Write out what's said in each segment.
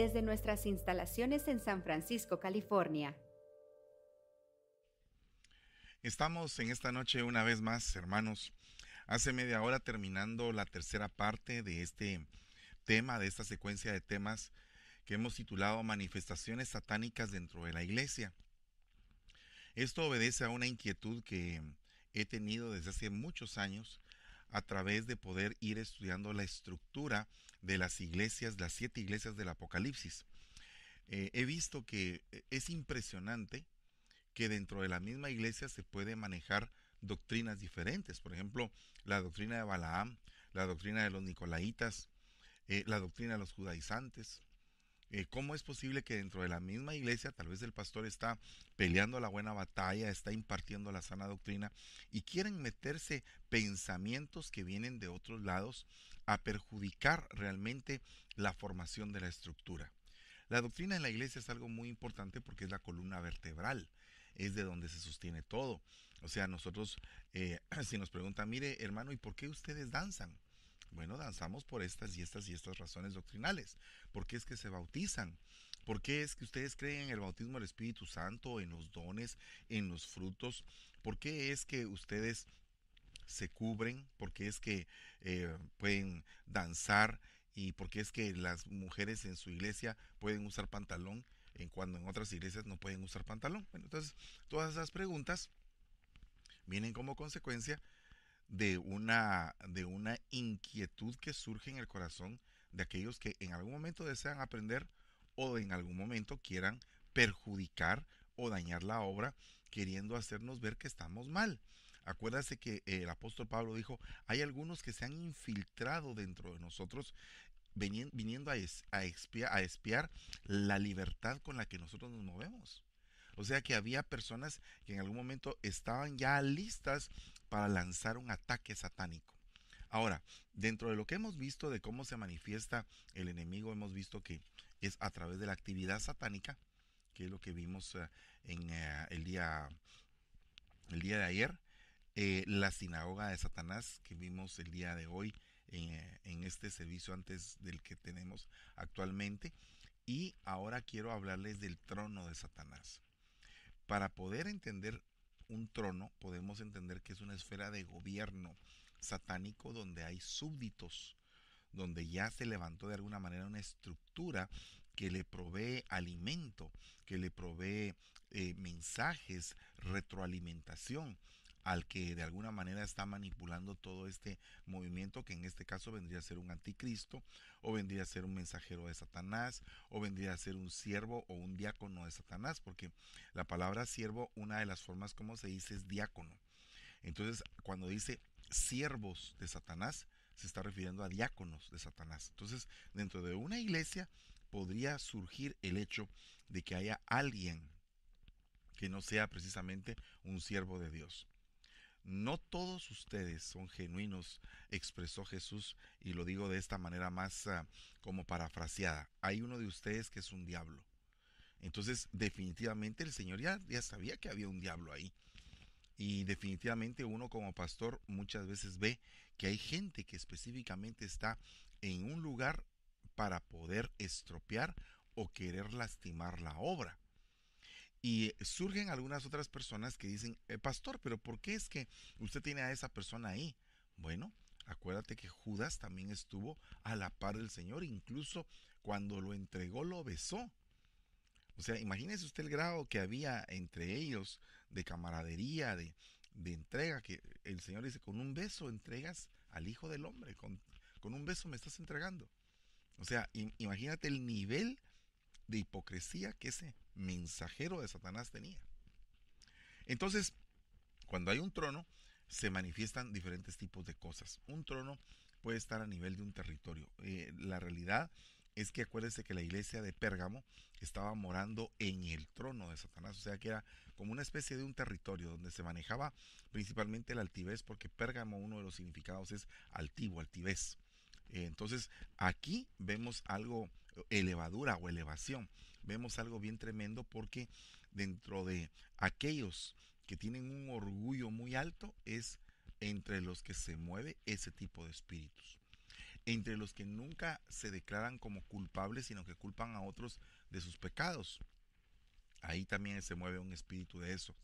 desde nuestras instalaciones en San Francisco, California. Estamos en esta noche una vez más, hermanos. Hace media hora terminando la tercera parte de este tema, de esta secuencia de temas que hemos titulado Manifestaciones satánicas dentro de la iglesia. Esto obedece a una inquietud que he tenido desde hace muchos años a través de poder ir estudiando la estructura de las iglesias, las siete iglesias del Apocalipsis. Eh, he visto que eh, es impresionante que dentro de la misma iglesia se puede manejar doctrinas diferentes. Por ejemplo, la doctrina de Balaam, la doctrina de los Nicolaitas, eh, la doctrina de los judaizantes, eh, ¿Cómo es posible que dentro de la misma iglesia tal vez el pastor está peleando la buena batalla, está impartiendo la sana doctrina y quieren meterse pensamientos que vienen de otros lados a perjudicar realmente la formación de la estructura? La doctrina en la iglesia es algo muy importante porque es la columna vertebral, es de donde se sostiene todo. O sea, nosotros, eh, si nos preguntan, mire hermano, ¿y por qué ustedes danzan? Bueno, danzamos por estas y estas y estas razones doctrinales. ¿Por qué es que se bautizan? ¿Por qué es que ustedes creen en el bautismo del Espíritu Santo, en los dones, en los frutos? ¿Por qué es que ustedes se cubren? ¿Por qué es que eh, pueden danzar? ¿Y por qué es que las mujeres en su iglesia pueden usar pantalón en cuando en otras iglesias no pueden usar pantalón? Bueno, entonces todas esas preguntas vienen como consecuencia de una, de una inquietud que surge en el corazón de aquellos que en algún momento desean aprender o en algún momento quieran perjudicar o dañar la obra queriendo hacernos ver que estamos mal. Acuérdase que el apóstol Pablo dijo, hay algunos que se han infiltrado dentro de nosotros viniendo a, a, espiar, a espiar la libertad con la que nosotros nos movemos. O sea que había personas que en algún momento estaban ya listas para lanzar un ataque satánico. Ahora, dentro de lo que hemos visto de cómo se manifiesta el enemigo, hemos visto que es a través de la actividad satánica, que es lo que vimos eh, en eh, el, día, el día de ayer, eh, la sinagoga de Satanás, que vimos el día de hoy en, en este servicio antes del que tenemos actualmente, y ahora quiero hablarles del trono de Satanás. Para poder entender un trono, podemos entender que es una esfera de gobierno satánico donde hay súbditos, donde ya se levantó de alguna manera una estructura que le provee alimento, que le provee eh, mensajes, retroalimentación al que de alguna manera está manipulando todo este movimiento, que en este caso vendría a ser un anticristo, o vendría a ser un mensajero de Satanás, o vendría a ser un siervo o un diácono de Satanás, porque la palabra siervo, una de las formas como se dice es diácono. Entonces, cuando dice siervos de Satanás, se está refiriendo a diáconos de Satanás. Entonces, dentro de una iglesia podría surgir el hecho de que haya alguien que no sea precisamente un siervo de Dios. No todos ustedes son genuinos, expresó Jesús, y lo digo de esta manera más ah, como parafraseada. Hay uno de ustedes que es un diablo. Entonces, definitivamente el Señor ya, ya sabía que había un diablo ahí. Y definitivamente uno como pastor muchas veces ve que hay gente que específicamente está en un lugar para poder estropear o querer lastimar la obra. Y surgen algunas otras personas que dicen, eh, pastor, pero ¿por qué es que usted tiene a esa persona ahí? Bueno, acuérdate que Judas también estuvo a la par del Señor, incluso cuando lo entregó lo besó. O sea, imagínese usted el grado que había entre ellos de camaradería, de, entrega, que el Señor dice, con un beso entregas al Hijo del Hombre, con, con un beso me estás entregando. O sea, imagínate el nivel de hipocresía que ese mensajero de Satanás tenía. Entonces, cuando hay un trono, se manifiestan diferentes tipos de cosas. Un trono puede estar a nivel de un territorio. Eh, la realidad es que acuérdese que la iglesia de Pérgamo estaba morando en el trono de Satanás, o sea que era como una especie de un territorio donde se manejaba principalmente la altivez, porque Pérgamo uno de los significados es altivo, altivez. Eh, entonces aquí vemos algo, elevadura o elevación, vemos algo bien tremendo porque dentro de aquellos que tienen un orgullo muy alto es entre los que se mueve ese tipo de espíritus. entre los que nunca se declaran como culpables, sino que culpan a otros de sus pecados. Ahí también se mueve un espíritu de eso,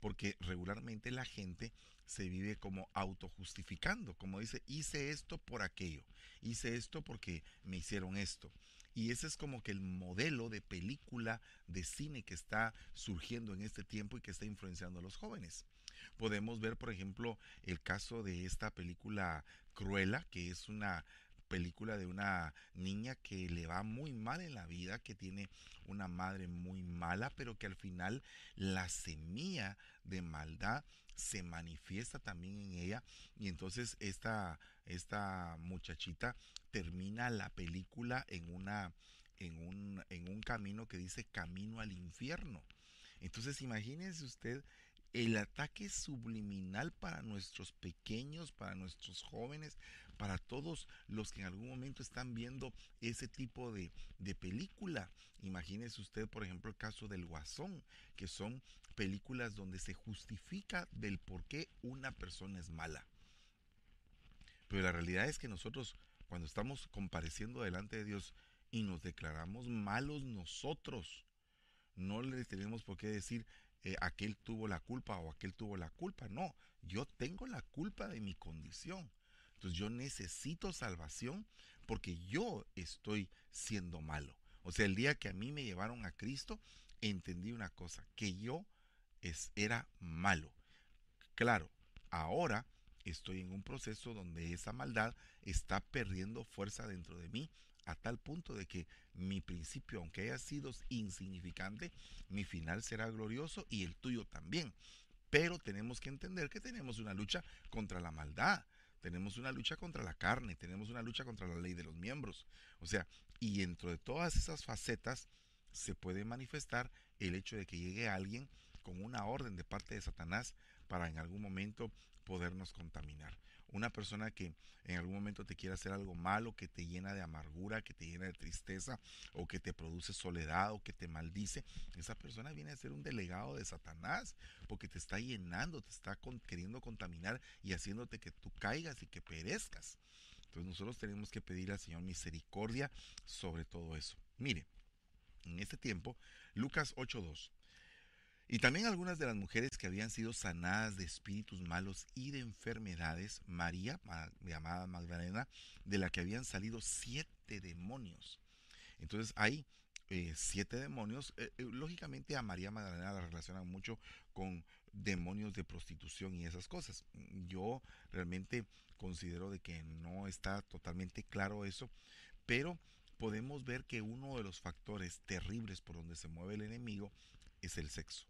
porque regularmente la gente se vive como autojustificando, como dice, hice esto por aquello, hice esto porque me hicieron esto. Y ese es como que el modelo de película de cine que está surgiendo en este tiempo y que está influenciando a los jóvenes. Podemos ver, por ejemplo, el caso de esta película Cruella, que es una película de una niña que le va muy mal en la vida, que tiene una madre muy mala, pero que al final la semilla de maldad se manifiesta también en ella y entonces esta, esta muchachita termina la película en una en un, en un camino que dice camino al infierno. Entonces imagínense usted el ataque subliminal para nuestros pequeños, para nuestros jóvenes, para todos los que en algún momento están viendo ese tipo de, de película. Imagínese usted, por ejemplo, el caso del Guasón, que son películas donde se justifica del por qué una persona es mala. Pero la realidad es que nosotros, cuando estamos compareciendo delante de Dios y nos declaramos malos nosotros, no le tenemos por qué decir, eh, aquel tuvo la culpa o aquel tuvo la culpa. No, yo tengo la culpa de mi condición. Entonces yo necesito salvación porque yo estoy siendo malo. O sea, el día que a mí me llevaron a Cristo, entendí una cosa, que yo es, era malo. Claro, ahora estoy en un proceso donde esa maldad está perdiendo fuerza dentro de mí a tal punto de que mi principio, aunque haya sido insignificante, mi final será glorioso y el tuyo también. Pero tenemos que entender que tenemos una lucha contra la maldad, tenemos una lucha contra la carne, tenemos una lucha contra la ley de los miembros. O sea, y dentro de todas esas facetas se puede manifestar el hecho de que llegue alguien con una orden de parte de Satanás para en algún momento podernos contaminar una persona que en algún momento te quiere hacer algo malo, que te llena de amargura, que te llena de tristeza, o que te produce soledad, o que te maldice, esa persona viene a ser un delegado de Satanás, porque te está llenando, te está queriendo contaminar y haciéndote que tú caigas y que perezcas. Entonces nosotros tenemos que pedir al Señor misericordia sobre todo eso. Mire, en este tiempo, Lucas 8.2. Y también algunas de las mujeres que habían sido sanadas de espíritus malos y de enfermedades, María, llamada Magdalena, de la que habían salido siete demonios. Entonces hay eh, siete demonios. Eh, eh, lógicamente a María Magdalena la relacionan mucho con demonios de prostitución y esas cosas. Yo realmente considero de que no está totalmente claro eso, pero podemos ver que uno de los factores terribles por donde se mueve el enemigo es el sexo.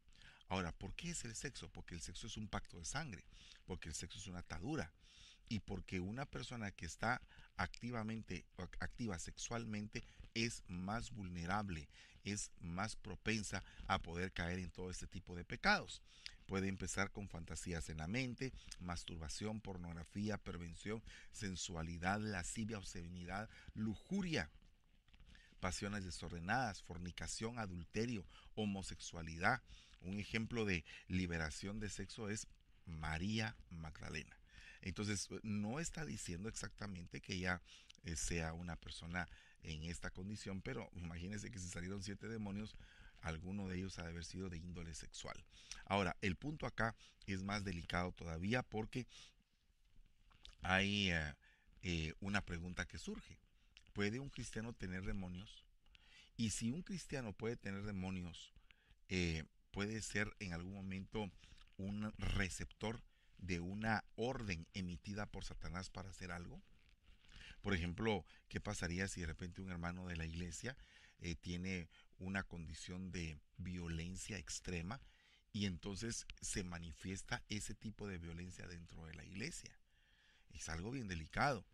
Ahora, ¿por qué es el sexo? Porque el sexo es un pacto de sangre, porque el sexo es una atadura y porque una persona que está activamente activa sexualmente es más vulnerable, es más propensa a poder caer en todo este tipo de pecados. Puede empezar con fantasías en la mente, masturbación, pornografía, prevención, sensualidad, lascivia, obscenidad, lujuria, pasiones desordenadas, fornicación, adulterio, homosexualidad, un ejemplo de liberación de sexo es María Magdalena. Entonces, no está diciendo exactamente que ella eh, sea una persona en esta condición, pero imagínense que si salieron siete demonios, alguno de ellos ha de haber sido de índole sexual. Ahora, el punto acá es más delicado todavía porque hay eh, eh, una pregunta que surge. ¿Puede un cristiano tener demonios? Y si un cristiano puede tener demonios, puede ser en algún momento un receptor de una orden emitida por Satanás para hacer algo? Por ejemplo, ¿qué pasaría si de repente un hermano de la iglesia eh, tiene una condición de violencia extrema y entonces se manifiesta ese tipo de violencia dentro de la iglesia? Es algo bien delicado,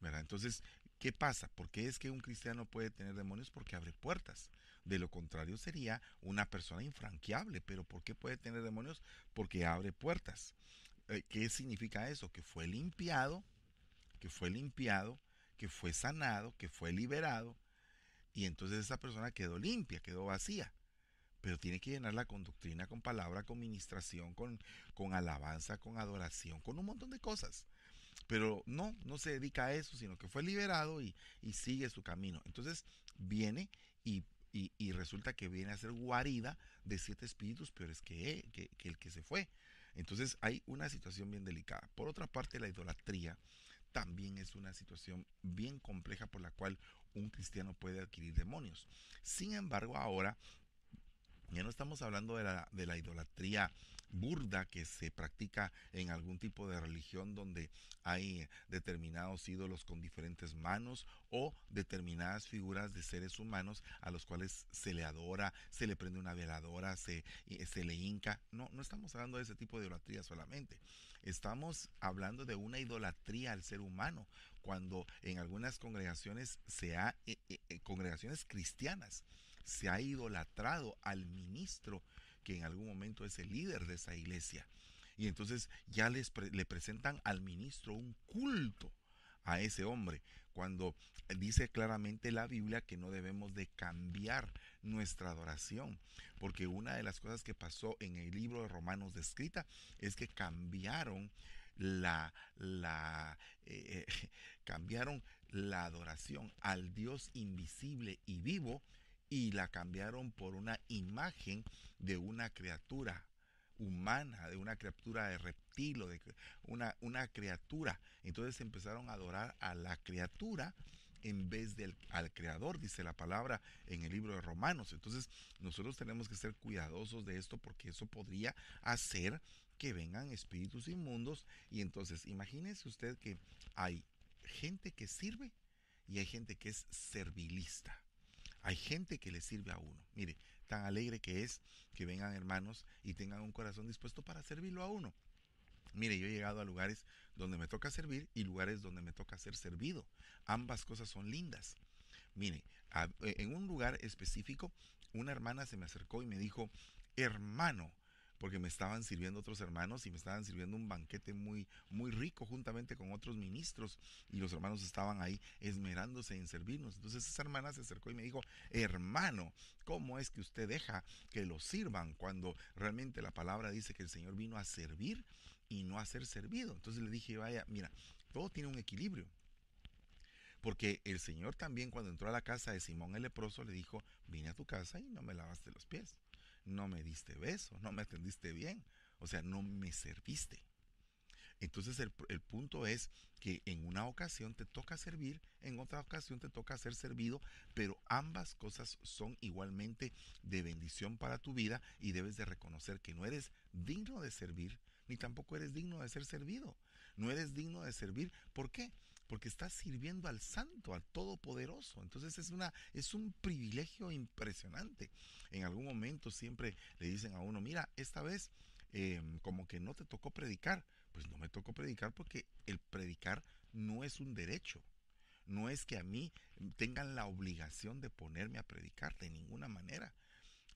¿verdad? Entonces, ¿qué pasa? ¿Por qué es que un cristiano puede tener demonios? Porque abre puertas. De lo contrario sería una persona infranqueable. Pero ¿por qué puede tener demonios? Porque abre puertas. Eh, ¿Qué significa eso? Que fue limpiado, que fue limpiado, que fue sanado, que fue liberado. Y entonces esa persona quedó limpia, quedó vacía. Pero tiene que llenarla con doctrina, con palabra, con ministración, con, con alabanza, con adoración, con un montón de cosas. Pero no, no se dedica a eso, sino que fue liberado y, sigue su camino. Entonces viene y, y, resulta que viene a ser guarida de siete espíritus peores que, que, que el que se fue. Entonces hay una situación bien delicada. Por otra parte, la idolatría también es una situación bien compleja por la cual un cristiano puede adquirir demonios. Sin embargo, ahora ya no estamos hablando de la, de la idolatría burda que se practica en algún tipo de religión donde hay determinados ídolos con diferentes manos o determinadas figuras de seres humanos a los cuales se le adora, se le prende una veladora, se, se le hinca. No, no estamos hablando de ese tipo de idolatría solamente. Estamos hablando de una idolatría al ser humano, cuando en algunas congregaciones se ha, eh, eh, eh, congregaciones cristianas, se ha idolatrado al ministro que en algún momento es el líder de esa iglesia. Y entonces ya les le presentan al ministro un culto a ese hombre, cuando dice claramente la Biblia que no debemos de cambiar nuestra adoración, porque una de las cosas que pasó en el libro de Romanos descrita es que cambiaron la, la eh, cambiaron la adoración al Dios invisible y vivo y la cambiaron por una imagen de una criatura humana, de una criatura de reptil o de una, una criatura. Entonces empezaron a adorar a la criatura en vez del al creador, dice la palabra en el libro de Romanos. Entonces nosotros tenemos que ser cuidadosos de esto porque eso podría hacer que vengan espíritus inmundos. Y entonces imagínese usted que hay gente que sirve y hay gente que es servilista. Hay gente que le sirve a uno. Mire, tan alegre que es que vengan hermanos y tengan un corazón dispuesto para servirlo a uno. Mire, yo he llegado a lugares donde me toca servir y lugares donde me toca ser servido. Ambas cosas son lindas. Mire, en un lugar específico, una hermana se me acercó y me dijo, hermano, porque me estaban sirviendo otros hermanos y me estaban sirviendo un banquete muy, muy rico juntamente con otros ministros y los hermanos estaban ahí esmerándose en servirnos. Entonces esa hermana se acercó y me dijo, hermano, ¿cómo es que usted deja que lo sirvan cuando realmente la palabra dice que el Señor vino a servir y no a ser servido? Entonces le dije, vaya, mira, todo tiene un equilibrio. Porque el Señor también cuando entró a la casa de Simón el leproso le dijo, vine a tu casa y no me lavaste los pies no me diste beso, no me atendiste bien, o sea, no me serviste. Entonces el, punto es que en una ocasión te toca servir, en otra ocasión te toca ser servido, pero ambas cosas son igualmente de bendición para tu vida y debes de reconocer que no eres digno de servir, ni tampoco eres digno de ser servido. No eres digno de servir. ¿Por qué? Porque estás sirviendo al santo, al todopoderoso. Entonces es una es un privilegio impresionante. En algún momento siempre le dicen a uno, mira, esta vez em, como que no te tocó predicar. Pues no me tocó predicar porque el predicar no es un derecho. No es que a mí tengan la obligación de ponerme a predicar de ninguna manera.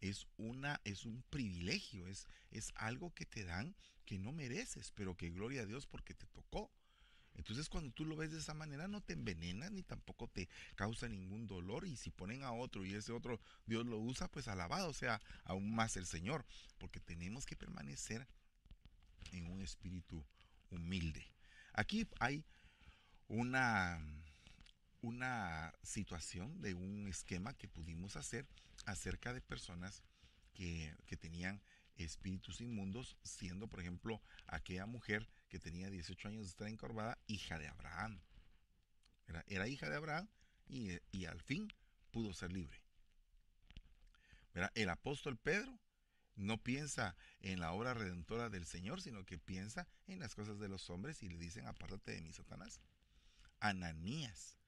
Es una es un privilegio, es es algo que te dan que no mereces, pero que gloria a Dios porque te tocó. Entonces cuando tú lo ves de esa manera no te envenena ni tampoco te causa ningún dolor y si ponen a otro y ese otro Dios lo usa, pues alabado sea aún más el Señor, porque tenemos que permanecer en un espíritu humilde. Aquí hay una, una situación de un esquema que pudimos hacer acerca de personas que, que tenían espíritus inmundos, siendo por ejemplo aquella mujer que tenía 18 años de estar encorvada, hija de Abraham. Era, hija de Abraham y, al fin pudo ser libre. El apóstol Pedro no piensa en la obra redentora del Señor, sino que piensa en las cosas de los hombres y le dicen, apártate de mí, Satanás. Ananías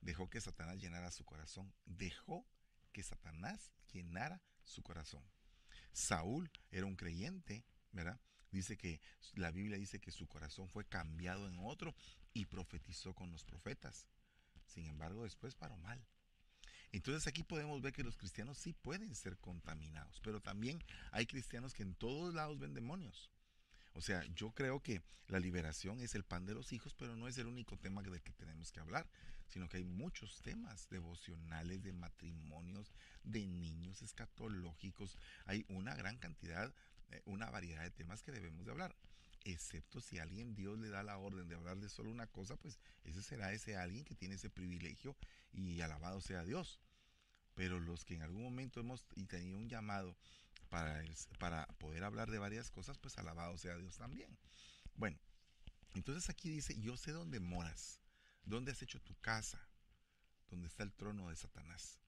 dejó que Satanás llenara su corazón. Dejó que Satanás llenara su corazón. Saúl era un creyente, ¿verdad? Dice que la Biblia dice que su corazón fue cambiado en otro y profetizó con los profetas. Sin embargo, después paró mal. Entonces aquí podemos ver que los cristianos sí pueden ser contaminados, pero también hay cristianos que en todos lados ven demonios. O sea, yo creo que la liberación es el pan de los hijos, pero no es el único tema del que tenemos que hablar, sino que hay muchos temas devocionales, de matrimonios, de niños escatológicos. Hay una gran cantidad, una variedad de temas que debemos de hablar. excepto si alguien Dios le da la orden de hablar de solo una cosa, pues ese será ese alguien que tiene ese privilegio y alabado sea Dios. Pero los que en algún momento hemos tenido un llamado para, para poder hablar de varias cosas, pues alabado sea Dios también. Bueno, entonces aquí dice, yo sé dónde moras, dónde has hecho tu casa, dónde está el trono de Satanás.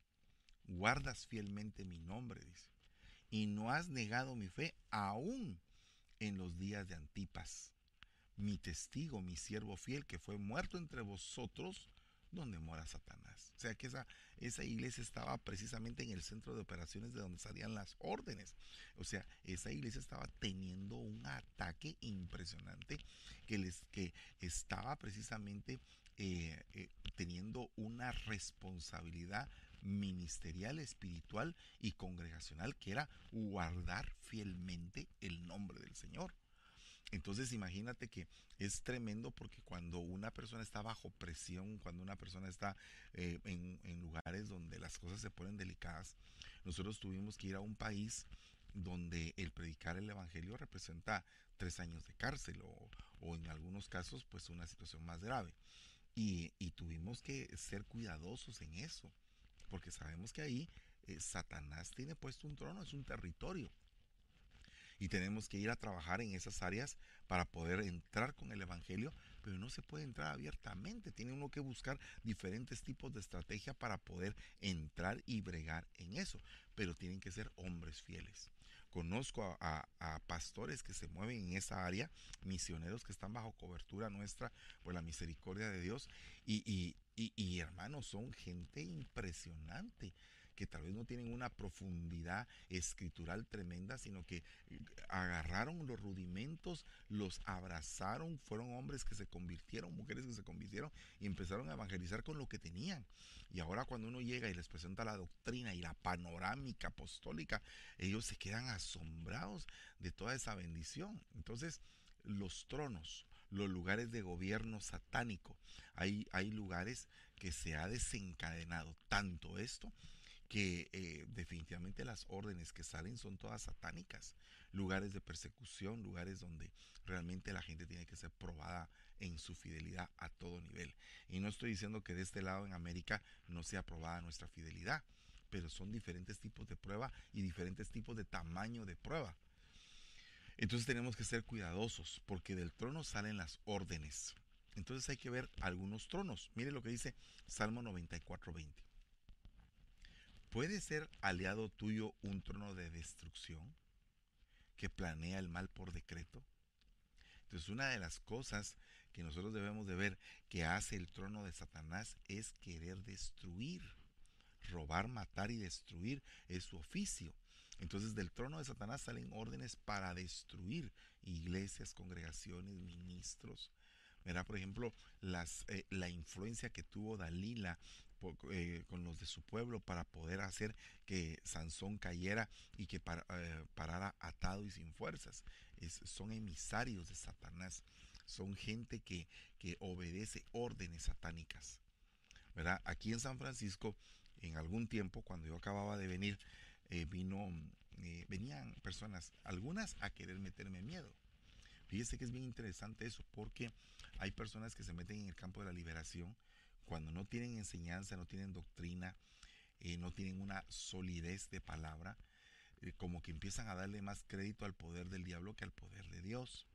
Guardas fielmente mi nombre, dice, y no has negado mi fe aún en los días de Antipas, mi testigo, mi siervo fiel, que fue muerto entre vosotros, donde mora Satanás. O sea que esa, esa iglesia estaba precisamente en el centro de operaciones de donde salían las órdenes. O sea, esa iglesia estaba teniendo un ataque impresionante que, les, que estaba precisamente eh, eh, teniendo una responsabilidad ministerial, espiritual y congregacional que era guardar fielmente el nombre del Señor. Entonces imagínate que es tremendo porque cuando una persona está bajo presión, cuando una persona está eh, en, lugares donde las cosas se ponen delicadas, nosotros tuvimos que ir a un país donde el predicar el Evangelio representa tres años de cárcel o, en algunos casos pues una situación más grave. Y, tuvimos que ser cuidadosos en eso, porque sabemos que ahí eh, Satanás tiene puesto un trono, es un territorio. Y tenemos que ir a trabajar en esas áreas para poder entrar con el Evangelio, pero no se puede entrar abiertamente, tiene uno que buscar diferentes tipos de estrategia para poder entrar y bregar en eso, pero tienen que ser hombres fieles. Conozco a, pastores que se mueven en esa área, misioneros que están bajo cobertura nuestra por la misericordia de Dios y, y, y hermanos, son gente impresionante que tal vez no tienen una profundidad escritural tremenda, sino que eh, agarraron los rudimentos, los abrazaron, fueron hombres que se convirtieron, mujeres que se convirtieron y empezaron a evangelizar con lo que tenían. Y ahora cuando uno llega y les presenta la doctrina y la panorámica apostólica, ellos se quedan asombrados de toda esa bendición. Entonces, los tronos, los lugares de gobierno satánico. Hay, hay lugares que se ha desencadenado tanto esto que eh, definitivamente las órdenes que salen son todas satánicas, lugares de persecución, lugares donde realmente la gente tiene que ser probada en su fidelidad a todo nivel. Y no estoy diciendo que de este lado en América no sea probada nuestra fidelidad, pero son diferentes tipos de prueba y diferentes tipos de tamaño de prueba. Entonces tenemos que ser cuidadosos porque del trono salen las órdenes. Entonces hay que ver algunos tronos. Mire lo que dice Salmo 94.20. ¿Puede ser aliado tuyo un trono de destrucción que planea el mal por decreto? Entonces una de las cosas que nosotros debemos de ver que hace el trono de Satanás es querer destruir. Robar, matar y destruir es su oficio. Entonces del trono de Satanás salen órdenes para destruir iglesias, congregaciones, ministros. Verá, por ejemplo, las, eh, la influencia que tuvo Dalila eh, con los de su pueblo para poder hacer que Sansón cayera y que eh, parara atado y sin fuerzas. son emisarios de Satanás, son gente que, que obedece órdenes satánicas. ¿verdad? Aquí en San Francisco, en algún tiempo, cuando yo acababa de venir, eh, vino, venían personas, algunas a querer meterme miedo. Fíjese que es bien interesante eso, porque hay personas que se meten en el campo de la liberación cuando no tienen enseñanza, no tienen doctrina, eh, no tienen una solidez de palabra, eh, como que empiezan a darle más crédito al poder del diablo que al poder de Dios.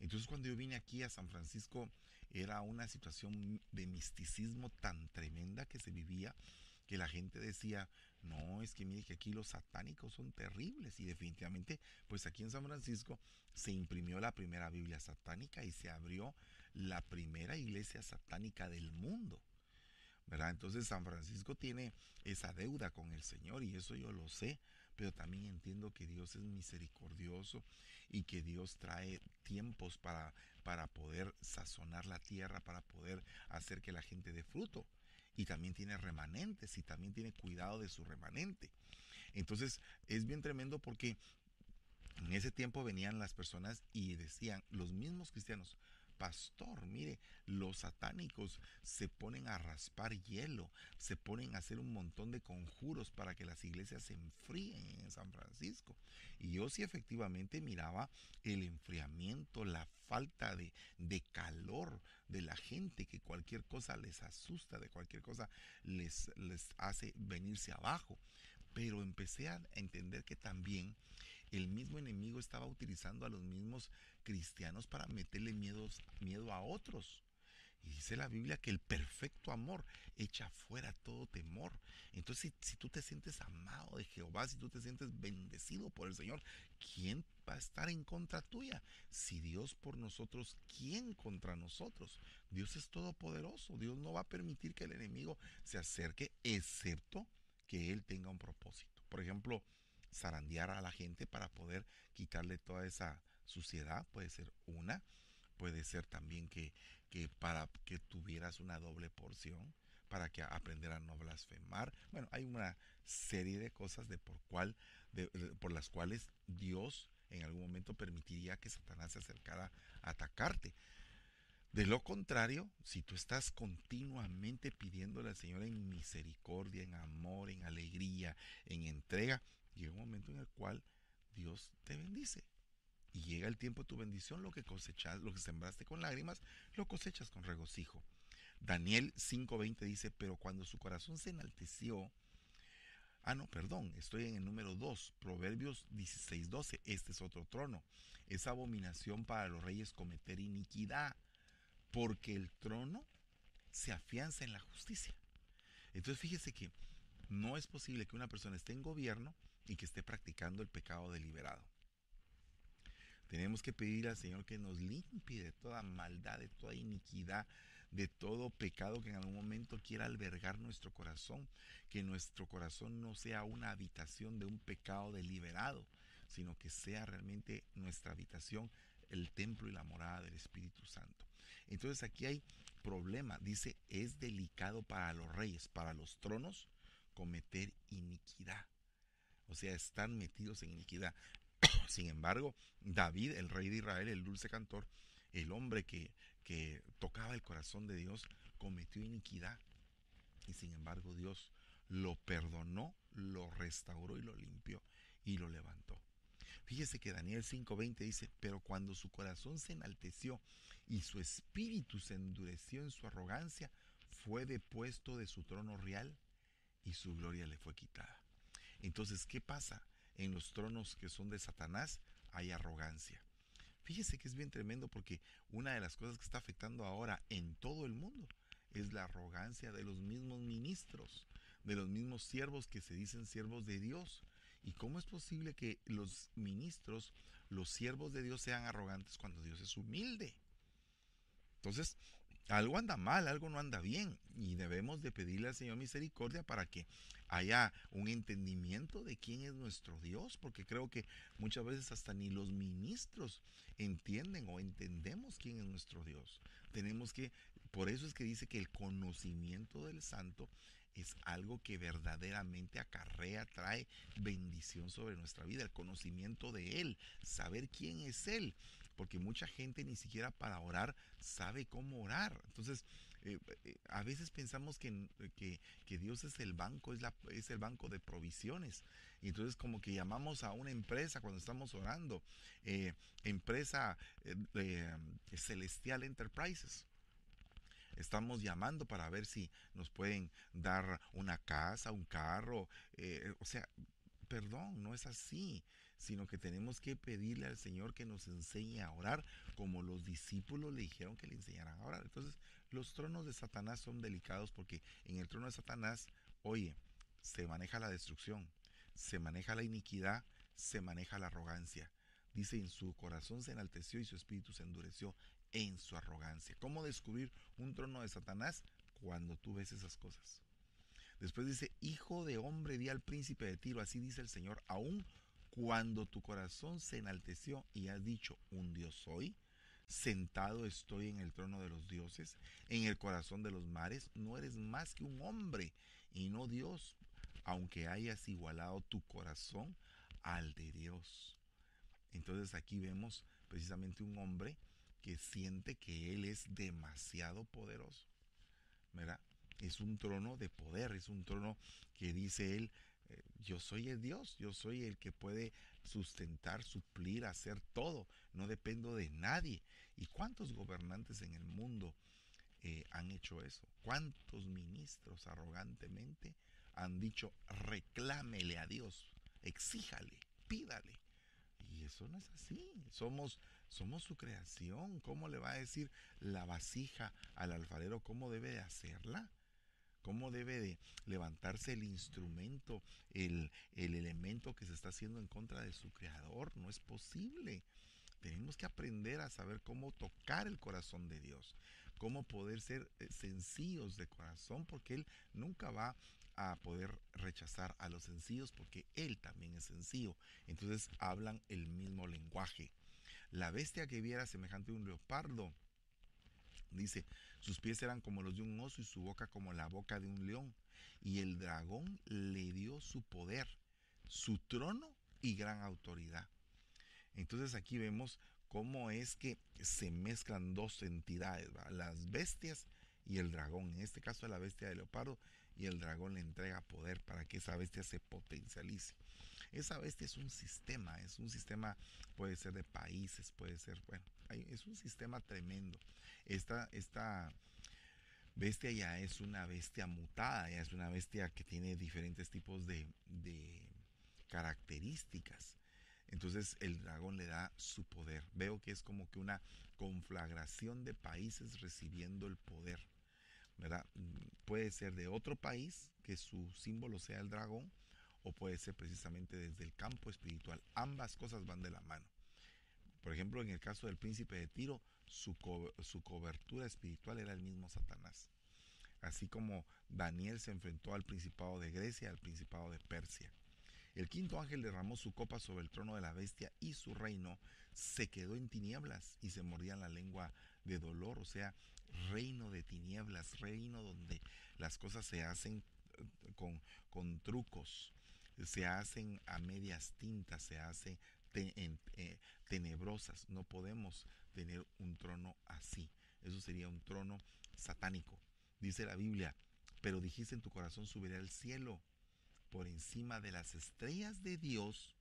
Entonces cuando yo vine aquí a San Francisco era una situación de misticismo tan tremenda que se vivía que la gente decía, no, es que mire que aquí los satánicos son terribles y definitivamente pues aquí en San Francisco se imprimió la primera Biblia satánica y se abrió la primera iglesia satánica del mundo. ¿verdad? Entonces San Francisco tiene esa deuda con el Señor y eso yo lo sé, pero también entiendo que Dios es misericordioso y que Dios trae tiempos para, para poder sazonar la tierra, para poder hacer que la gente dé fruto. Y también tiene remanentes y también tiene cuidado de su remanente. Entonces es bien tremendo porque en ese tiempo venían las personas y decían, los mismos cristianos, pastor, mire, los satánicos se ponen a raspar hielo, se ponen a hacer un montón de conjuros para que las iglesias se enfríen en San Francisco. Y yo sí efectivamente miraba el enfriamiento, la falta de, de calor de la gente, que cualquier cosa les asusta, de cualquier cosa les, les hace venirse abajo. Pero empecé a entender que también el mismo enemigo estaba utilizando a los mismos cristianos para meterle miedos, miedo a otros. Y dice la Biblia que el perfecto amor echa fuera todo temor. Entonces, si, si, tú te sientes amado de Jehová, si tú te sientes bendecido por el Señor, ¿quién va a estar en contra tuya? Si Dios por nosotros, ¿quién contra nosotros? Dios es todopoderoso. Dios no va a permitir que el enemigo se acerque, excepto que Él tenga un propósito. Por ejemplo, zarandear a la gente para poder quitarle toda esa suciedad, puede ser una, puede ser también que, que para que tuvieras una doble porción, para que aprendieran a no blasfemar. Bueno, hay una serie de cosas de por, de, por las cuales Dios en algún momento permitiría que Satanás se acercara a atacarte. De lo contrario, si tú estás continuamente pidiéndole al Señor en misericordia, en amor, en alegría, en entrega, llega un momento en el cual Dios te bendice. Y llega el tiempo de tu bendición, lo que cosechas, lo que sembraste con lágrimas, lo cosechas con regocijo. Daniel 5:20 dice, pero cuando su corazón se enalteció, ah no, perdón, estoy en el número 2, Proverbios 16:12, este es otro trono, es abominación para los reyes cometer iniquidad, porque el trono se afianza en la justicia. Entonces fíjese que no es posible que una persona esté en gobierno y que esté practicando el pecado deliberado. Tenemos que pedir al Señor que nos limpie de toda maldad, de toda iniquidad, de todo pecado que en algún momento quiera albergar nuestro corazón, que nuestro corazón no sea una habitación de un pecado deliberado, sino que sea realmente nuestra habitación, el templo y la morada del Espíritu Santo. Entonces aquí hay problema, dice, es delicado para los reyes, para los tronos, cometer iniquidad. O sea, están metidos en iniquidad. Sin embargo, David, el rey de Israel, el dulce cantor, el hombre que, tocaba el corazón de Dios, cometió iniquidad. Y sin embargo, Dios lo perdonó, lo restauró y lo limpió y lo levantó. Fíjese que Daniel 5:20 dice, pero cuando su corazón se enalteció y su espíritu se endureció en su arrogancia, fue depuesto de su trono real y su gloria le fue quitada. Entonces, ¿qué pasa? En los tronos que son de Satanás hay arrogancia. Fíjese que es bien tremendo porque una de las cosas que está afectando ahora en todo el mundo es la arrogancia de los mismos ministros, de los mismos siervos que se dicen siervos de Dios. ¿Y cómo es posible que los ministros, los siervos de Dios sean arrogantes cuando Dios es humilde? Entonces, algo anda mal, algo no anda bien y debemos de pedirle al Señor misericordia para que haya un entendimiento de quién es nuestro Dios, porque creo que muchas veces hasta ni los ministros entienden o entendemos quién es nuestro Dios. Tenemos que, por eso es que dice que el conocimiento del santo es algo que verdaderamente acarrea, trae bendición sobre nuestra vida, el conocimiento de Él, saber quién es Él porque mucha gente ni siquiera para orar sabe cómo orar. Entonces, eh, eh, a veces pensamos que, que, Dios es el banco, es, el banco de provisiones. Entonces como que llamamos a una empresa cuando estamos orando, eh, empresa Celestial Enterprises. Estamos llamando para ver si nos pueden dar una casa, un carro. o sea, perdón, no es así sino que tenemos que pedirle al Señor que nos enseñe a orar como los discípulos le dijeron que le enseñaran a orar. Entonces, los tronos de Satanás son delicados porque en el trono de Satanás, oye, se maneja la destrucción, se maneja la iniquidad, se maneja la arrogancia. Dice, en su corazón se enalteció y su espíritu se endureció en su arrogancia. ¿Cómo descubrir un trono de Satanás? Cuando tú ves esas cosas. Después dice, hijo de hombre, di al príncipe de Tiro, así dice el Señor, aún cuando tu corazón se enalteció y has dicho, un Dios soy, sentado estoy en el trono de los dioses, en el corazón de los mares, no eres más que un hombre y no Dios, aunque hayas igualado tu corazón al de Dios. Entonces aquí vemos precisamente un hombre que siente que Él es demasiado poderoso. ¿Verdad? Es un trono de poder, es un trono que dice Él, yo soy el Dios, yo soy el que puede sustentar, suplir, hacer todo, no dependo de nadie. ¿Y cuántos gobernantes en el mundo eh, han hecho eso? ¿Cuántos ministros arrogantemente han dicho reclámele a Dios, exíjale, pídale? Y eso no es así. Somos, somos su creación. ¿Cómo le va a decir la vasija al alfarero cómo debe de hacerla? Cómo debe de levantarse el instrumento, el, el, elemento que se está haciendo en contra de su creador. No es posible. Tenemos que aprender a saber cómo tocar el corazón de Dios, cómo poder ser eh, sencillos de corazón, porque Él nunca va a poder rechazar a los sencillos, porque Él también es sencillo. Entonces hablan el mismo lenguaje. La bestia que viera semejante a un leopardo, dice, sus pies eran como los de un oso y su boca como la boca de un león. Y el dragón le dio su poder, su trono y gran autoridad. Entonces aquí vemos cómo es que se mezclan dos entidades, las bestias y el dragón. En este caso la bestia de leopardo y el dragón le entrega poder para que esa bestia se potencialice. Esa bestia es un sistema, es un sistema, puede ser de países, puede ser, bueno, es un sistema tremendo. Esta, bestia ya es una bestia mutada, ya es una bestia que tiene diferentes tipos de, características. Entonces el dragón le da su poder. Veo que es como que una conflagración de países recibiendo el poder. ¿verdad? Puede ser de otro país, que su símbolo sea el dragón, o puede ser precisamente desde el campo espiritual. Ambas cosas van de la mano. Por ejemplo, en el caso del príncipe de Tiro, su, su cobertura espiritual era el mismo Satanás. Así como Daniel se enfrentó al principado de Grecia, al principado de Persia. El quinto ángel derramó su copa sobre el trono de la bestia y su reino se quedó en tinieblas y se mordía la lengua de dolor, o sea, reino de tinieblas, reino donde las cosas se hacen eh, con, con trucos, se hacen a medias tintas, se eh, tenebrosas. No podemos tener un trono así. Eso sería un trono satánico. Dice la Biblia, pero dijiste en tu corazón subiré al cielo. Por encima de las estrellas de Dios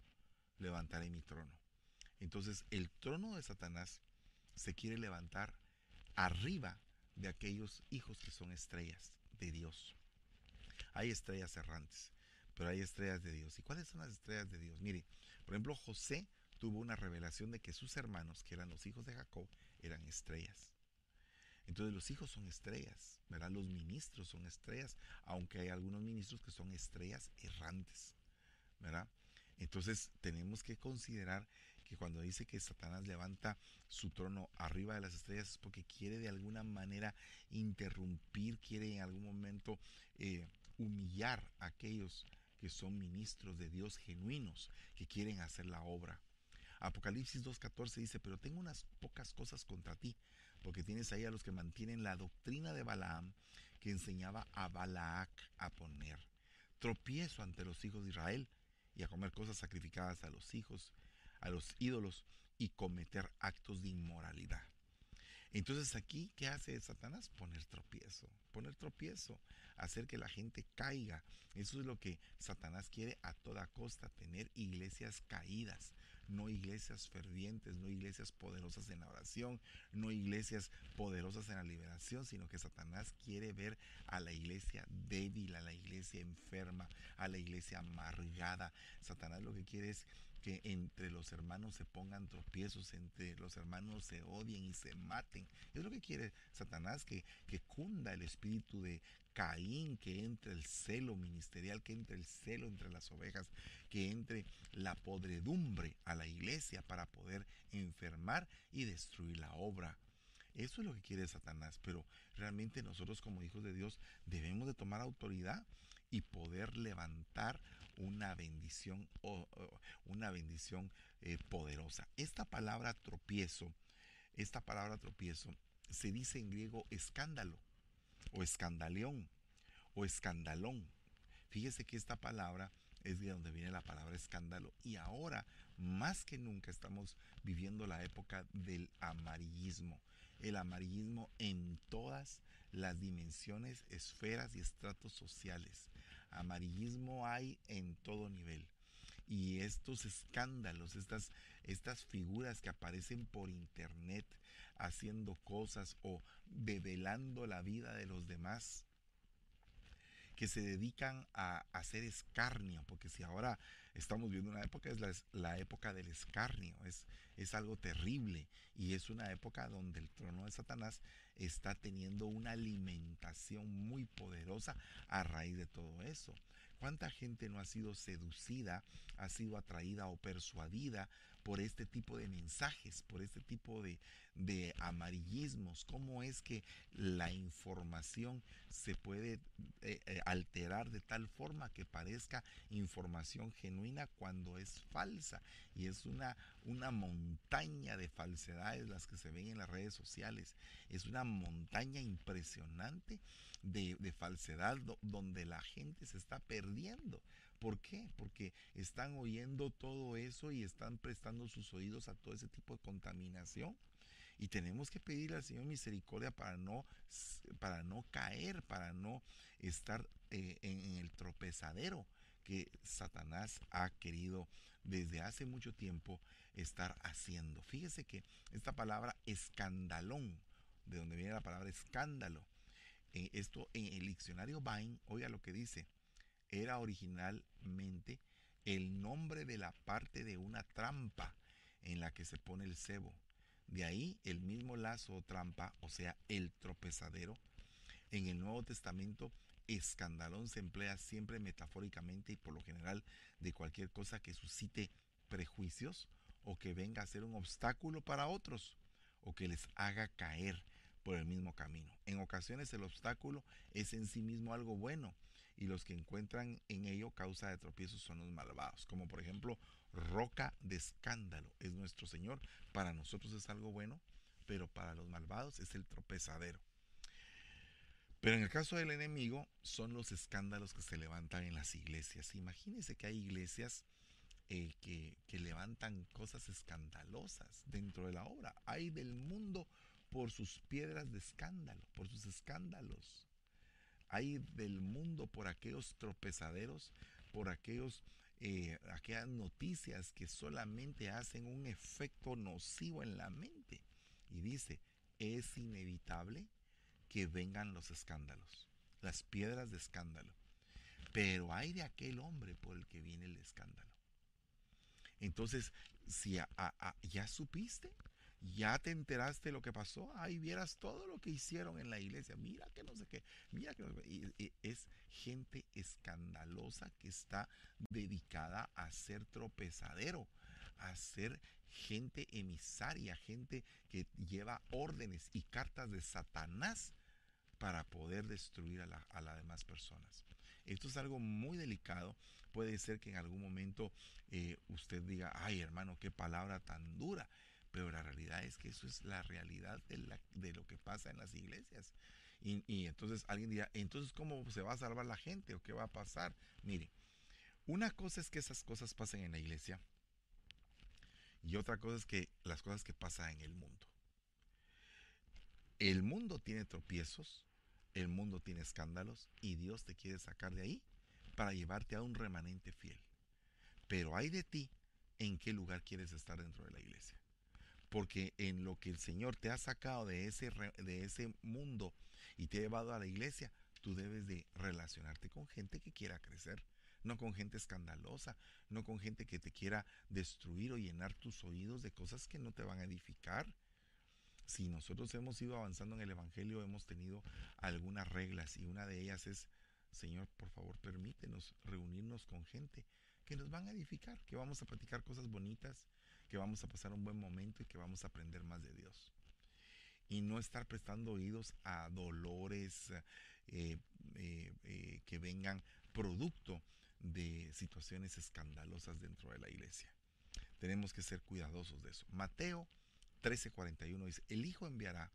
levantaré mi trono. Entonces el trono de Satanás se quiere levantar arriba de aquellos hijos que son estrellas de Dios. Hay estrellas errantes, pero hay estrellas de Dios. ¿Y cuáles son las estrellas de Dios? Mire, por ejemplo, José tuvo una revelación de que sus hermanos, que eran los hijos de Jacob, eran estrellas. Entonces los hijos son estrellas, ¿verdad? Los ministros son estrellas, aunque hay algunos ministros que son estrellas errantes, ¿verdad? Entonces tenemos que considerar que cuando dice que Satanás levanta su trono arriba de las estrellas es porque quiere de alguna manera interrumpir, quiere en algún momento eh, humillar a aquellos que son ministros de Dios genuinos, que quieren hacer la obra. Apocalipsis 2.14 dice, pero tengo unas pocas cosas contra ti, porque tienes ahí a los que mantienen la doctrina de Balaam, que enseñaba a Balac a poner tropiezo ante los hijos de Israel y a comer cosas sacrificadas a los hijos a los ídolos y cometer actos de inmoralidad. Entonces aquí, ¿qué hace Satanás? Poner tropiezo, poner tropiezo, hacer que la gente caiga. Eso es lo que Satanás quiere a toda costa, tener iglesias caídas, no iglesias fervientes, no iglesias poderosas en la oración, no iglesias poderosas en la liberación, sino que Satanás quiere ver a la iglesia débil, a la iglesia enferma, a la iglesia amargada. Satanás lo que quiere es que entre los hermanos se pongan tropiezos, entre los hermanos se odien y se maten. Es lo que quiere Satanás, que, que cunda el espíritu de Caín, que entre el celo ministerial, que entre el celo entre las ovejas, que entre la podredumbre a la iglesia para poder enfermar y destruir la obra. Eso es lo que quiere Satanás, pero realmente nosotros como hijos de Dios debemos de tomar autoridad y poder levantar una bendición una bendición eh, poderosa. Esta palabra tropiezo, esta palabra tropiezo se dice en griego escándalo o escandaleón o escandalón. Fíjese que esta palabra es de donde viene la palabra escándalo. Y ahora, más que nunca, estamos viviendo la época del amarillismo. El amarillismo en todas las dimensiones, esferas y estratos sociales. Amarillismo hay en todo nivel. Y estos escándalos, estas, estas figuras que aparecen por internet haciendo cosas o develando la vida de los demás, que se dedican a, hacer escarnio, porque si ahora estamos viendo una época, es la, época del escarnio, es, es algo terrible y es una época donde el trono de Satanás está teniendo una alimentación muy poderosa a raíz de todo eso. ¿Cuánta gente no ha sido seducida, ha sido atraída o persuadida por este tipo de mensajes, por este tipo de, de amarillismos? ¿Cómo es que la información se puede eh, eh, alterar de tal forma que parezca información genuina cuando es falsa? Y es una, una montaña de falsedades las que se ven en las redes sociales. Es una montaña impresionante de, falsedad donde la gente se está perdiendo. ¿Por qué? Porque están oyendo todo eso y están prestando sus oídos a todo ese tipo de contaminación. Y tenemos que pedirle al Señor misericordia para no, para no caer, para no estar eh, en el tropezadero que Satanás ha querido desde hace mucho tiempo estar haciendo. Fíjese que esta palabra escandalón, de donde viene la palabra escándalo, eh, esto en el diccionario Vine, oiga lo que dice, era el nombre de la parte de una trampa en la que se pone el cebo. De ahí el mismo lazo o trampa, o sea, el tropezadero. En el Nuevo Testamento, escandalón se emplea siempre metafóricamente y por lo general de cualquier cosa que suscite prejuicios o que venga a ser un obstáculo para otros o que les haga caer por el mismo camino. En ocasiones el obstáculo es en sí mismo algo bueno y los que encuentran en ello causa de tropiezos son los malvados, como por ejemplo roca de escándalo es nuestro Señor. Para nosotros es algo bueno, pero para los malvados es el tropezadero. Pero en el caso del enemigo son los escándalos que se levantan en las iglesias. Imagínense que hay iglesias eh, que, que levantan cosas escandalosas dentro de la obra. Hay del mundo por sus piedras de escándalo, por sus escándalos. Hay del mundo por aquellos tropezaderos, por aquellos, eh, aquellas noticias que solamente hacen un efecto nocivo en la mente. Y dice, es inevitable que vengan los escándalos, las piedras de escándalo. Pero hay de aquel hombre por el que viene el escándalo. Entonces, si ya supiste, ya te enteraste de lo que pasó, ahí vieras todo lo que hicieron en la iglesia, mira que no sé qué, mira que no sé qué. es gente escandalosa que está dedicada a ser tropezadero, a ser gente emisaria, gente que lleva órdenes y cartas de Satanás para poder destruir a, las demás personas. Esto es algo muy delicado. Puede ser que en algún momento eh, usted diga, ay hermano, qué palabra tan dura pero la realidad es que eso es la realidad de, lo que pasa en las iglesias. Y, entonces alguien dirá, entonces ¿cómo se va a salvar la gente o qué va a pasar? Mire, una cosa es que esas cosas pasen en la iglesia y otra cosa es que las cosas que pasan en el mundo. El mundo tiene tropiezos, el mundo tiene escándalos y Dios te quiere sacar de ahí para llevarte a un remanente fiel. Pero hay de ti en qué lugar quieres estar dentro de la iglesia. Porque en lo que el Señor te ha sacado de ese, de ese mundo y te ha llevado a la iglesia, tú debes de relacionarte con gente que quiera crecer, no con gente escandalosa, no con gente que te quiera destruir o llenar tus oídos de cosas que no te van a edificar. Si nosotros hemos ido avanzando en el Evangelio, hemos tenido algunas reglas y una de ellas es, Señor, por favor, permítenos reunirnos con gente que nos van a edificar, que vamos a platicar cosas bonitas, que vamos a pasar un buen momento y que vamos a aprender más de Dios. Y no estar prestando oídos a dolores eh, eh, eh, que vengan producto de situaciones escandalosas dentro de la iglesia. Tenemos que ser cuidadosos de eso. Mateo 13:41 dice, el Hijo enviará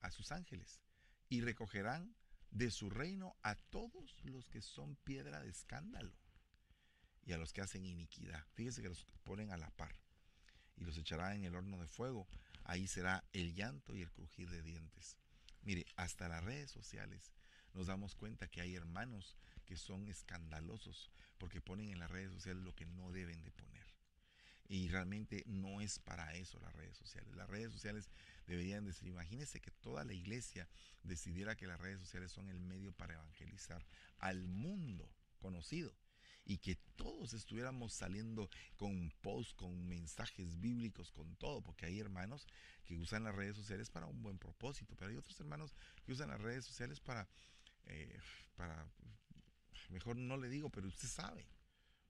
a sus ángeles y recogerán de su reino a todos los que son piedra de escándalo y a los que hacen iniquidad. Fíjese que los ponen a la par y los echará en el horno de fuego. Ahí será el llanto y el crujir de dientes. Mire, hasta las redes sociales nos damos cuenta que hay hermanos que son escandalosos porque ponen en las redes sociales lo que no deben de poner. Y realmente no es para eso las redes sociales. Las redes sociales deberían decir, imagínense que toda la iglesia decidiera que las redes sociales son el medio para evangelizar al mundo conocido y que todos estuviéramos saliendo con posts, con mensajes bíblicos, con todo, porque hay hermanos que usan las redes sociales para un buen propósito, pero hay otros hermanos que usan las redes sociales para, eh, para, mejor no le digo, pero usted sabe,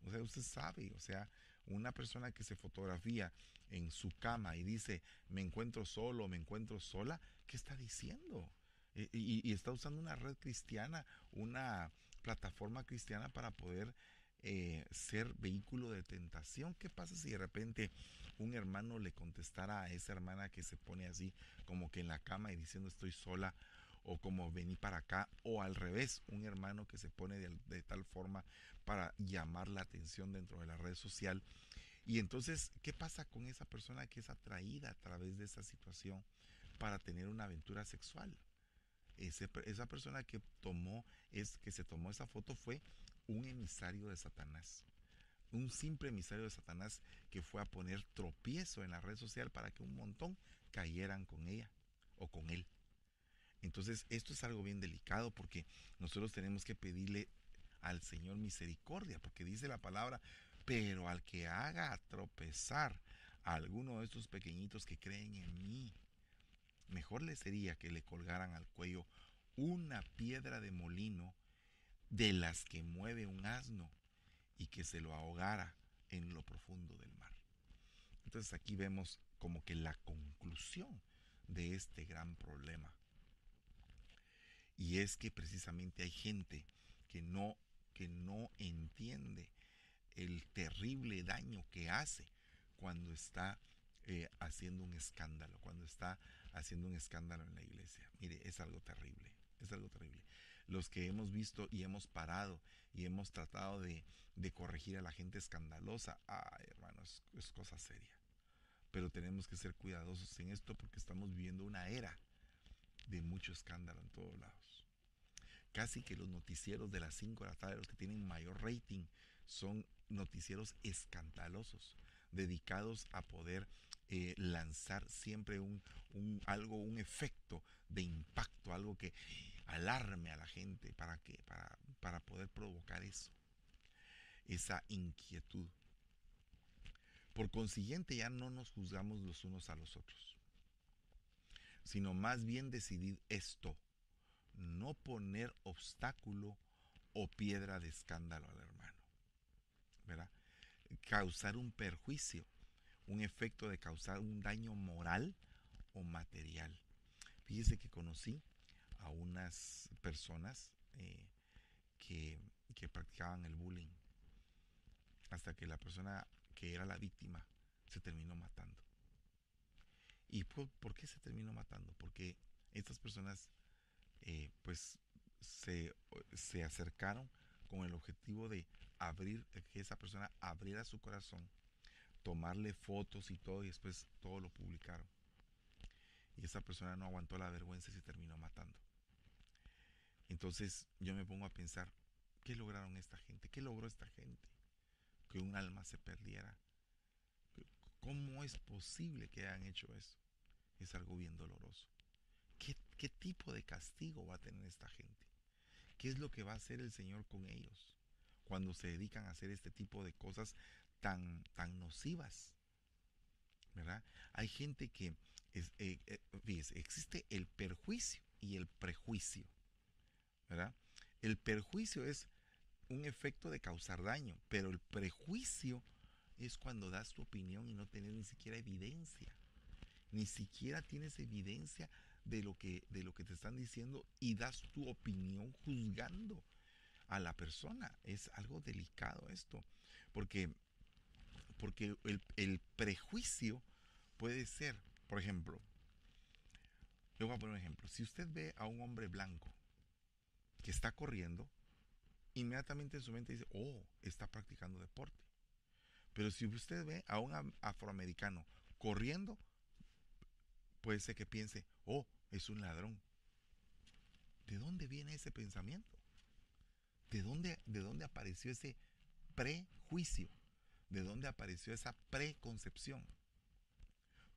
o sea, usted sabe, o sea, una persona que se fotografía en su cama y dice, me encuentro solo, me encuentro sola, ¿qué está diciendo? y, está usando una red cristiana, una plataforma cristiana para poder eh, ser vehículo de tentación. ¿Qué pasa si de repente un hermano le contestara a esa hermana que se pone así como que en la cama y diciendo estoy sola o como vení para acá o al revés, un hermano que se pone de, tal forma para llamar la atención dentro de la red social. Y entonces, ¿qué pasa con esa persona que es atraída a través de esa situación para tener una aventura sexual? esa persona que tomó, es, que se tomó esa foto fue un emisario de Satanás. Un simple emisario de Satanás que fue a poner tropiezo en la red social para que un montón cayeran con ella o con él. Entonces, esto es algo bien delicado porque nosotros tenemos que pedirle al Señor misericordia, porque dice la palabra, pero al que haga tropezar a alguno de estos pequeñitos que creen en mí, mejor le sería que le colgaran al cuello una piedra de molino de las que mueve un asno y que se lo ahogara en lo profundo del mar. Entonces aquí vemos como que la conclusión de este gran problema. Y es que precisamente hay gente que no, que no entiende el terrible daño que hace cuando está eh, haciendo un escándalo, cuando está haciendo un escándalo en la iglesia. Mire, es algo terrible, es algo terrible los que hemos visto y hemos parado y hemos tratado de, corregir a la gente escandalosa, ay hermanos, es cosa seria. Pero tenemos que ser cuidadosos en esto porque estamos viviendo una era de mucho escándalo en todos lados. Casi que los noticieros de las 5 de la tarde, los que tienen mayor rating, son noticieros escandalosos, dedicados a poder eh, lanzar siempre un, algo, un efecto de impacto, algo que alarme a la gente para, que, para, para poder provocar eso, esa inquietud. Por consiguiente, ya no nos juzgamos los unos a los otros, sino más bien decidir esto, no poner obstáculo o piedra de escándalo al hermano, ¿verdad? Causar un perjuicio, un efecto de causar un daño moral o material. Fíjese que conocí a unas personas eh, que, practicaban el bullying hasta que la persona que era la víctima se terminó matando. ¿Y por, qué se terminó matando? Porque estas personas eh, pues se, se, acercaron con el objetivo de abrir, que esa persona abriera su corazón, tomarle fotos y todo y después todo lo publicaron. Y esa persona no aguantó la vergüenza y se terminó matando. Entonces yo me pongo a pensar, ¿qué lograron esta gente? ¿Qué logró esta gente? Que un alma se perdiera. ¿Cómo es posible que hayan hecho eso? Es algo bien doloroso. ¿Qué, ¿Qué, tipo de castigo va a tener esta gente? ¿Qué es lo que va a hacer el Señor con ellos cuando se dedican a hacer este tipo de cosas tan, tan nocivas? ¿Verdad? Hay gente que, es, eh, eh, existe el perjuicio y el prejuicio. El perjuicio es un efecto de causar daño, pero el prejuicio es cuando das tu opinión y no tienes ni siquiera evidencia. Ni siquiera tienes evidencia de lo que, de lo que te están diciendo y das tu opinión juzgando a la persona. Es algo delicado esto, porque, porque el, el prejuicio puede ser, por ejemplo, le voy a poner un ejemplo. Si usted ve a un hombre blanco que está corriendo inmediatamente en su mente dice, oh, está practicando deporte. Pero si usted ve a un afroamericano corriendo, puede ser que piense, oh, es un ladrón. ¿De dónde viene ese pensamiento? ¿De dónde, de dónde apareció ese prejuicio? ¿De dónde apareció esa preconcepción?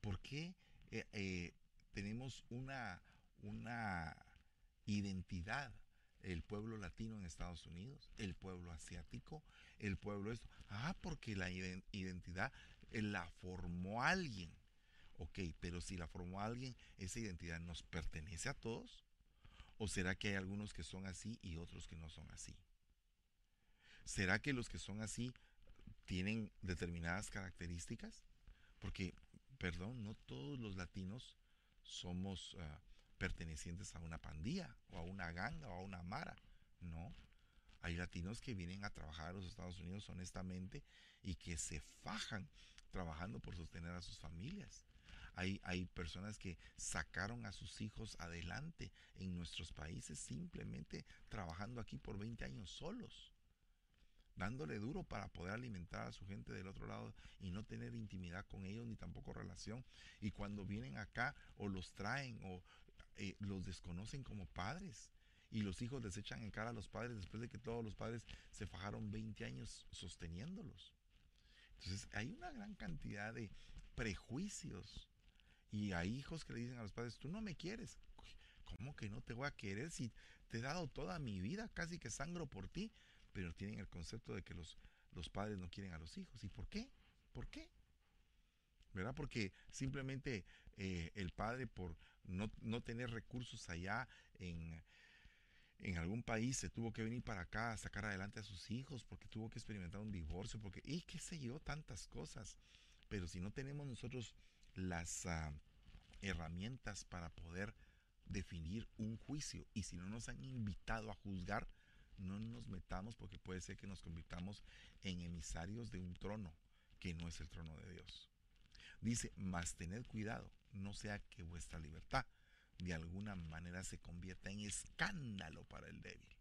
¿Por qué eh, eh, tenemos una, una identidad el pueblo latino en Estados Unidos, el pueblo asiático, el pueblo esto. Ah, porque la identidad eh, la formó alguien. Ok, pero si la formó alguien, esa identidad nos pertenece a todos. ¿O será que hay algunos que son así y otros que no son así? ¿Será que los que son así tienen determinadas características? Porque, perdón, no todos los latinos somos ah, pertenecientes a una pandilla o a una ganga o a una mara. No. Hay latinos que vienen a trabajar a los Estados Unidos honestamente y que se fajan trabajando por sostener a sus familias. Hay, hay, personas que sacaron a sus hijos adelante en nuestros países simplemente trabajando aquí por 20 años solos dándole duro para poder alimentar a su gente del otro lado y no tener intimidad con ellos ni tampoco relación. Y cuando vienen acá o los traen o eh, los desconocen como padres. Y los hijos les echan en cara a los padres después de que todos los padres se fajaron 20 años sosteniéndolos. Entonces hay una gran cantidad de prejuicios. Y hay hijos que le dicen a los padres, tú no me quieres. ¿Cómo que no te voy a querer si te he dado toda mi vida, casi que sangro por ti? pero tienen el concepto de que los, los padres no quieren a los hijos. ¿Y por qué? ¿Por qué? ¿Verdad? Porque simplemente eh, el padre por no, no, tener recursos allá en, en algún país se tuvo que venir para acá a sacar adelante a sus hijos porque tuvo que experimentar un divorcio, porque, y qué sé yo, tantas cosas. Pero si no tenemos nosotros las ah, herramientas para poder definir un juicio y si no nos han invitado a juzgar, no nos metamos porque puede ser que nos convirtamos en emisarios de un trono que no es el trono de Dios. Dice, mas tened cuidado, no sea que vuestra libertad de alguna manera se convierta en escándalo para el débil.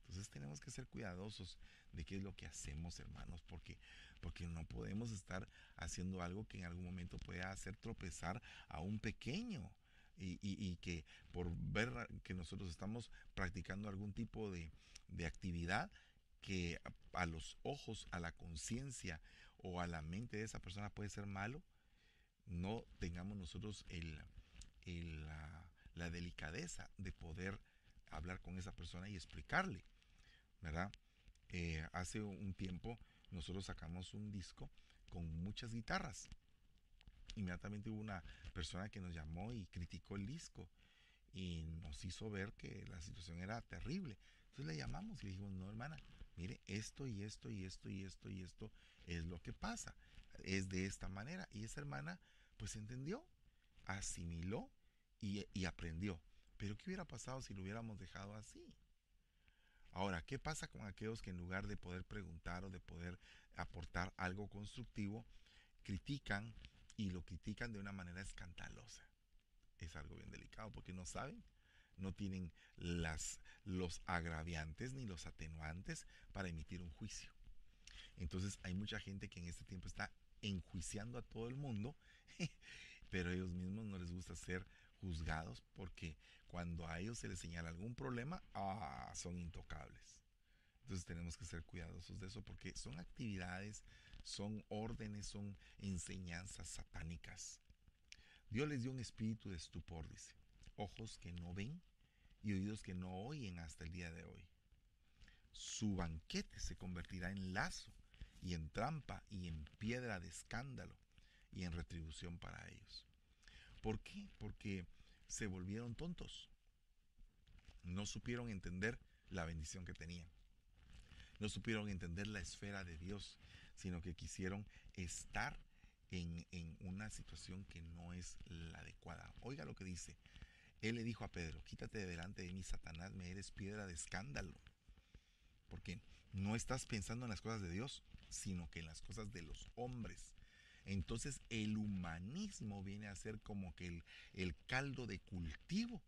Entonces tenemos que ser cuidadosos de qué es lo que hacemos, hermanos, porque, porque no podemos estar haciendo algo que en algún momento pueda hacer tropezar a un pequeño y, que por ver que nosotros estamos practicando algún tipo de, actividad que a, los ojos, a la conciencia o a la mente de esa persona puede ser malo, no tengamos nosotros la, delicadeza de poder hablar con esa persona y explicarle, ¿verdad? Eh, hace un tiempo nosotros sacamos un disco con muchas guitarras inmediatamente hubo una persona que nos llamó y criticó el disco y nos hizo ver que la situación era terrible. Entonces le llamamos y le dijimos, no hermana, mire, esto y esto y esto y esto y esto es lo que pasa. Es de esta manera. Y esa hermana pues entendió, asimiló y, aprendió. Pero ¿qué hubiera pasado si lo hubiéramos dejado así? Ahora, ¿qué pasa con aquellos que en lugar de poder preguntar o de poder aportar algo constructivo, critican y lo critican de una manera escandalosa. Es algo bien delicado porque no saben, no tienen las, los agraviantes ni los atenuantes para emitir un juicio. Entonces hay mucha gente que en este tiempo está enjuiciando a todo el mundo, pero ellos mismos no les gusta ser juzgados porque cuando a ellos se les señala algún problema, ah, son intocables. Entonces tenemos que ser cuidadosos de eso porque son actividades son órdenes, son enseñanzas satánicas. Dios les dio un espíritu de estupor, dice, ojos que no ven y oídos que no oyen hasta el día de hoy. Su banquete se convertirá en lazo y en trampa y en piedra de escándalo y en retribución para ellos. ¿Por qué? Porque se volvieron tontos. No supieron entender la bendición que tenían. No supieron entender la esfera de Dios sino que quisieron estar en, una situación que no es la adecuada. Oiga lo que dice. Él le dijo a Pedro, quítate de delante de mí, Satanás, me eres piedra de escándalo. Porque no estás pensando en las cosas de Dios, sino que en las cosas de los hombres. Entonces el humanismo viene a ser como que el, caldo de cultivo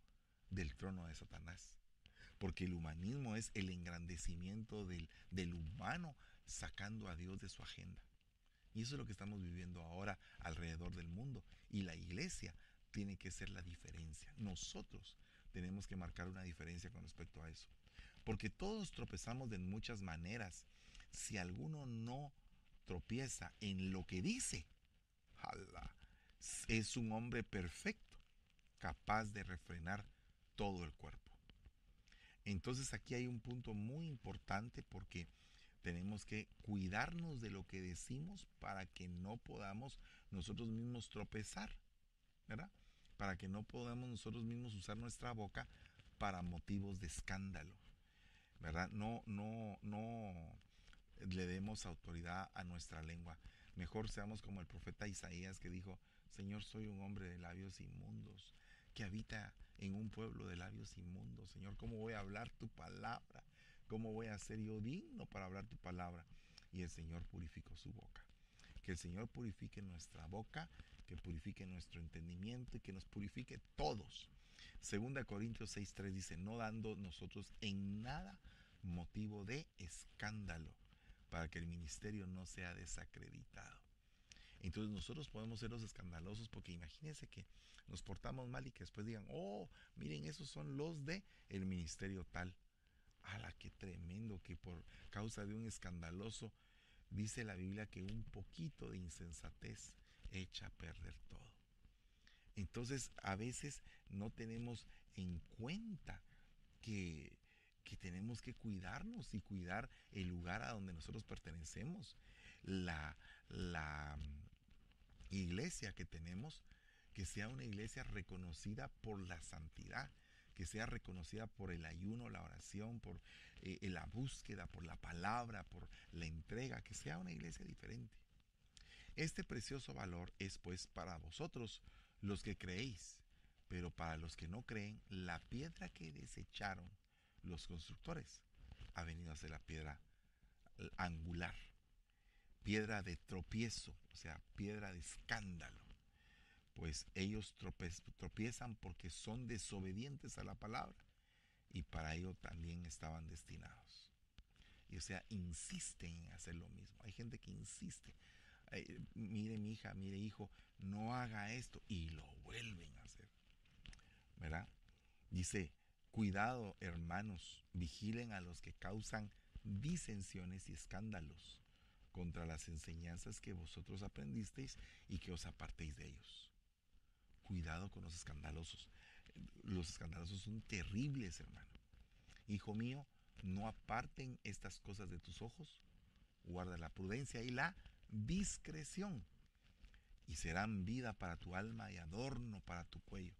del trono de Satanás. porque el humanismo es el engrandecimiento del, del humano sacando a Dios de su agenda. Y eso es lo que estamos viviendo ahora alrededor del mundo. Y la iglesia tiene que ser la diferencia. Nosotros tenemos que marcar una diferencia con respecto a eso. Porque todos tropezamos de muchas maneras. Si alguno no tropieza en lo que dice, es un hombre perfecto, capaz de refrenar todo el cuerpo. Entonces aquí hay un punto muy importante porque tenemos que cuidarnos de lo que decimos para que no podamos nosotros mismos tropezar, ¿verdad? Para que no podamos nosotros mismos usar nuestra boca para motivos de escándalo, ¿verdad? No, no, no le demos autoridad a nuestra lengua. Mejor seamos como el profeta Isaías que dijo, Señor, soy un hombre de labios inmundos, que habita en un pueblo de labios inmundos. Señor, ¿cómo voy a hablar tu palabra? ¿Cómo voy a ser yo digno para hablar tu palabra? Y el Señor purificó su boca. Que el Señor purifique nuestra boca, que purifique nuestro entendimiento y que nos purifique todos. Segunda Corintios 6.3 dice, no dando nosotros en nada motivo de escándalo para que el ministerio no sea desacreditado. Entonces nosotros podemos ser los escandalosos porque imagínense que nos portamos mal y que después digan, oh, miren, esos son los de el ministerio tal. ¡Hala, qué tremendo! Que por causa de un escandaloso, dice la Biblia que un poquito de insensatez echa a perder todo. Entonces a veces no tenemos en cuenta que que tenemos que cuidarnos y cuidar el lugar a donde nosotros pertenecemos. La, la mm, iglesia que tenemos, que sea una iglesia reconocida por la santidad, que sea reconocida por el ayuno, la oración, por eh, la búsqueda, por la palabra, por la entrega, que sea una iglesia diferente. Este precioso valor es pues para vosotros los que creéis, pero para los que no creen, la piedra que desecharon los constructores, ha venido a ser la piedra angular, piedra de tropiezo, o sea, piedra de escándalo. Pues ellos tropiezan porque son desobedientes a la palabra y para ello también estaban destinados. Y o sea, insisten en hacer lo mismo. Hay gente que insiste. mire mi hija, mire hijo, no haga esto y lo vuelven a hacer. ¿Verdad? Dice, Cuidado, hermanos, vigilen a los que causan disensiones y escándalos contra las enseñanzas que vosotros aprendisteis y que os apartéis de ellos. Cuidado con los escandalosos. Los escandalosos son terribles, hermano. Hijo mío, no aparten estas cosas de tus ojos. Guarda la prudencia y la discreción. Y serán vida para tu alma y adorno para tu cuello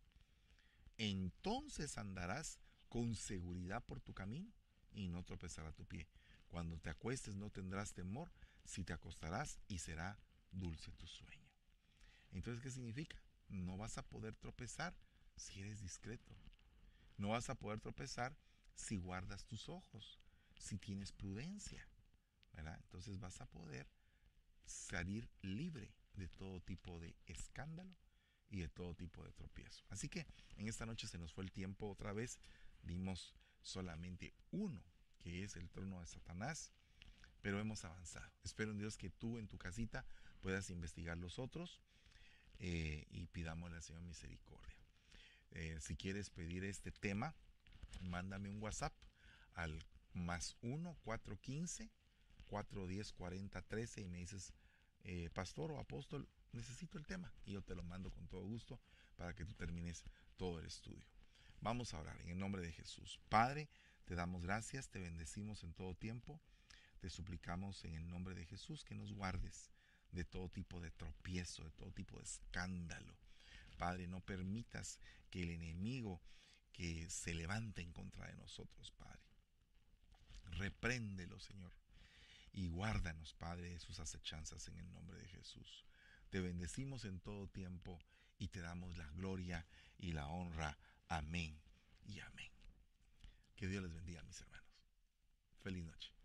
entonces andarás con seguridad por tu camino y no tropezará tu pie. Cuando te acuestes no tendrás temor, si te acostarás y será dulce tu sueño. Entonces, ¿qué significa? No vas a poder tropezar si eres discreto. No vas a poder tropezar si guardas tus ojos, si tienes prudencia. Entonces vas a poder salir libre de todo tipo de escándalo y de todo tipo de tropiezo. Así que en esta noche se nos fue el tiempo otra vez. Dimos solamente uno, que es el trono de Satanás, pero hemos avanzado. Espero en Dios que tú en tu casita puedas investigar los otros eh, y pidámosle al Señor misericordia. Eh, si quieres pedir este tema, mándame un WhatsApp al más 1 415 410 4013 y me dices, eh, pastor o apóstol, necesito el tema y yo te lo mando con todo gusto para que tú termines todo el estudio. Vamos a orar en el nombre de Jesús. Padre, te damos gracias, te bendecimos en todo tiempo. Te suplicamos en el nombre de Jesús que nos guardes de todo tipo de tropiezo, de todo tipo de escándalo. Padre, no permitas que el enemigo que se levante en contra de nosotros, Padre. Repréndelo, Señor. Y guárdanos, Padre, de sus acechanzas en el nombre de Jesús. Te bendecimos en todo tiempo y te damos la gloria y la honra. Amén y amén. Que Dios les bendiga, mis hermanos. Feliz noche.